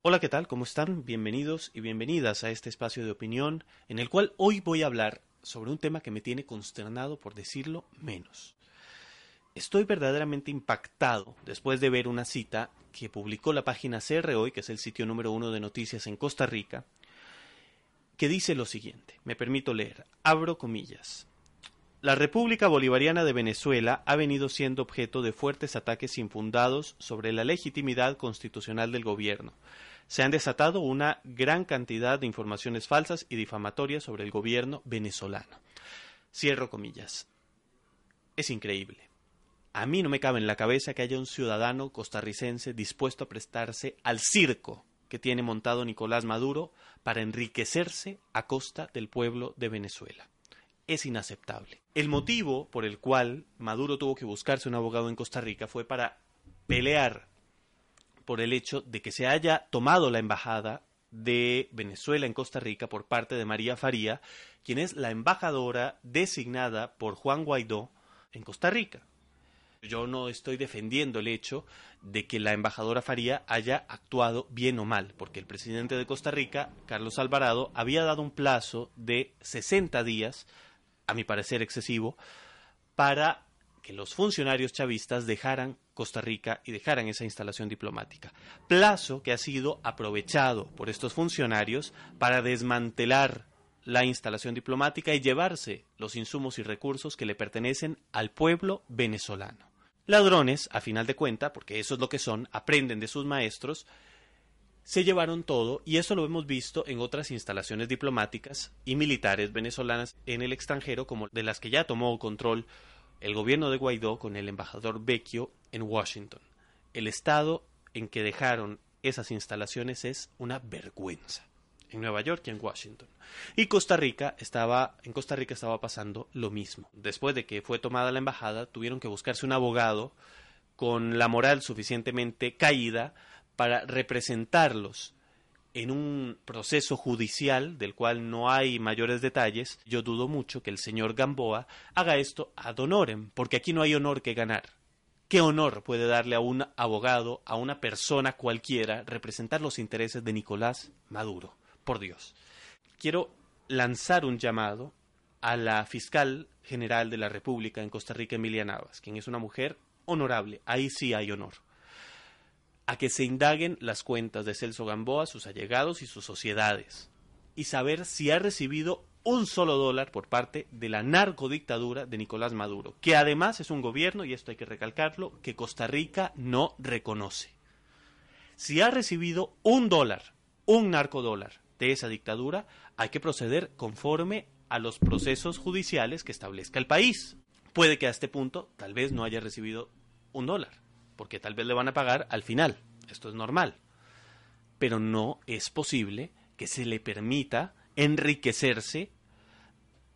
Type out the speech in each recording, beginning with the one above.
Hola, ¿qué tal? ¿Cómo están? Bienvenidos y bienvenidas a este espacio de opinión en el cual hoy voy a hablar sobre un tema que me tiene consternado, por decirlo menos. Estoy verdaderamente impactado después de ver una cita que publicó la página CR Hoy, que es el sitio número uno de noticias en Costa Rica, que dice lo siguiente. Me permito leer. Abro comillas. La República Bolivariana de Venezuela ha venido siendo objeto de fuertes ataques infundados sobre la legitimidad constitucional del gobierno. Se han desatado una gran cantidad de informaciones falsas y difamatorias sobre el gobierno venezolano. Cierro comillas. Es increíble. A mí no me cabe en la cabeza que haya un ciudadano costarricense dispuesto a prestarse al circo que tiene montado Nicolás Maduro para enriquecerse a costa del pueblo de Venezuela. Es inaceptable. El motivo por el cual Maduro tuvo que buscarse un abogado en Costa Rica fue para pelear por el hecho de que se haya tomado la embajada de Venezuela en Costa Rica por parte de María Faría, quien es la embajadora designada por Juan Guaidó en Costa Rica. Yo no estoy defendiendo el hecho de que la embajadora Faría haya actuado bien o mal, porque el presidente de Costa Rica, Carlos Alvarado, había dado un plazo de 60 días, a mi parecer excesivo, para que los funcionarios chavistas dejaran Costa Rica y dejaran esa instalación diplomática. Plazo que ha sido aprovechado por estos funcionarios para desmantelar la instalación diplomática y llevarse los insumos y recursos que le pertenecen al pueblo venezolano. Ladrones, a final de cuenta, porque eso es lo que son, aprenden de sus maestros, se llevaron todo y eso lo hemos visto en otras instalaciones diplomáticas y militares venezolanas en el extranjero, como de las que ya tomó control el gobierno de Guaidó con el embajador Vecchio en Washington. El estado en que dejaron esas instalaciones es una vergüenza en Nueva York y en Washington. Y Costa Rica estaba, en Costa Rica estaba pasando lo mismo. Después de que fue tomada la embajada, tuvieron que buscarse un abogado con la moral suficientemente caída para representarlos en un proceso judicial del cual no hay mayores detalles, yo dudo mucho que el señor Gamboa haga esto ad honorem, porque aquí no hay honor que ganar. ¿Qué honor puede darle a un abogado, a una persona cualquiera, representar los intereses de Nicolás Maduro? por Dios. Quiero lanzar un llamado a la fiscal general de la República en Costa Rica, Emilia Navas, quien es una mujer honorable, ahí sí hay honor, a que se indaguen las cuentas de Celso Gamboa, sus allegados y sus sociedades, y saber si ha recibido un solo dólar por parte de la narcodictadura de Nicolás Maduro, que además es un gobierno, y esto hay que recalcarlo, que Costa Rica no reconoce. Si ha recibido un dólar, un narcodólar, de esa dictadura, hay que proceder conforme a los procesos judiciales que establezca el país. Puede que a este punto tal vez no haya recibido un dólar, porque tal vez le van a pagar al final. Esto es normal. Pero no es posible que se le permita enriquecerse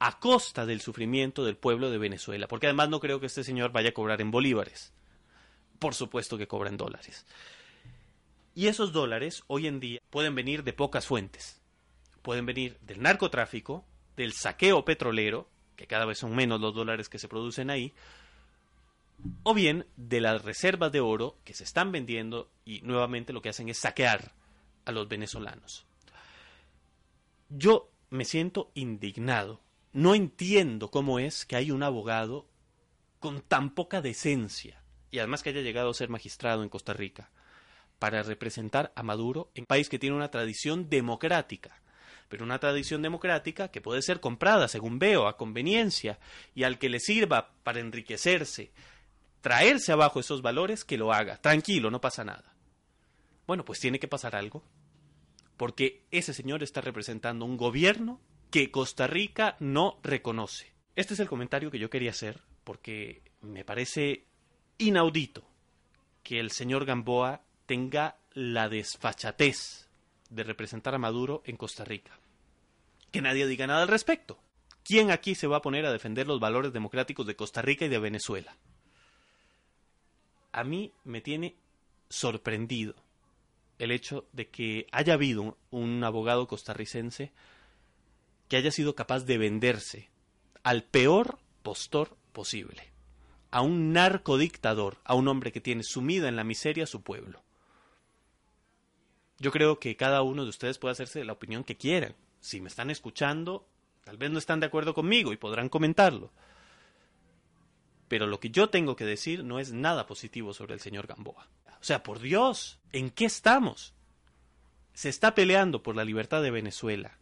a costa del sufrimiento del pueblo de Venezuela, porque además no creo que este señor vaya a cobrar en bolívares. Por supuesto que cobra en dólares. Y esos dólares hoy en día pueden venir de pocas fuentes. Pueden venir del narcotráfico, del saqueo petrolero, que cada vez son menos los dólares que se producen ahí, o bien de las reservas de oro que se están vendiendo y nuevamente lo que hacen es saquear a los venezolanos. Yo me siento indignado. No entiendo cómo es que hay un abogado con tan poca decencia y además que haya llegado a ser magistrado en Costa Rica para representar a Maduro en un país que tiene una tradición democrática, pero una tradición democrática que puede ser comprada, según veo, a conveniencia, y al que le sirva para enriquecerse, traerse abajo esos valores, que lo haga. Tranquilo, no pasa nada. Bueno, pues tiene que pasar algo, porque ese señor está representando un gobierno que Costa Rica no reconoce. Este es el comentario que yo quería hacer, porque me parece inaudito que el señor Gamboa tenga la desfachatez de representar a Maduro en Costa Rica. Que nadie diga nada al respecto. ¿Quién aquí se va a poner a defender los valores democráticos de Costa Rica y de Venezuela? A mí me tiene sorprendido el hecho de que haya habido un, abogado costarricense que haya sido capaz de venderse al peor postor posible, a un narcodictador, a un hombre que tiene sumida en la miseria a su pueblo. Yo creo que cada uno de ustedes puede hacerse la opinión que quieran. Si me están escuchando, tal vez no están de acuerdo conmigo y podrán comentarlo. Pero lo que yo tengo que decir no es nada positivo sobre el señor Gamboa. O sea, por Dios, ¿en qué estamos? Se está peleando por la libertad de Venezuela.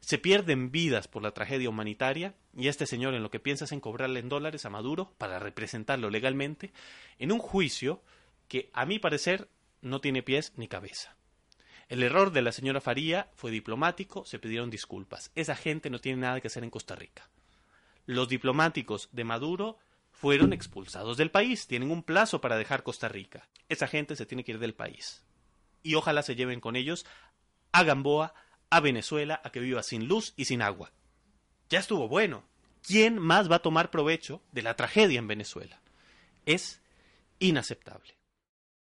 Se pierden vidas por la tragedia humanitaria y este señor en lo que piensa es en cobrarle en dólares a Maduro para representarlo legalmente en un juicio que a mi parecer no tiene pies ni cabeza. El error de la señora Faría fue diplomático, se pidieron disculpas. Esa gente no tiene nada que hacer en Costa Rica. Los diplomáticos de Maduro fueron expulsados del país, tienen un plazo para dejar Costa Rica. Esa gente se tiene que ir del país. Y ojalá se lleven con ellos a Gamboa, a Venezuela, a que viva sin luz y sin agua. Ya estuvo bueno. ¿Quién más va a tomar provecho de la tragedia en Venezuela? Es inaceptable.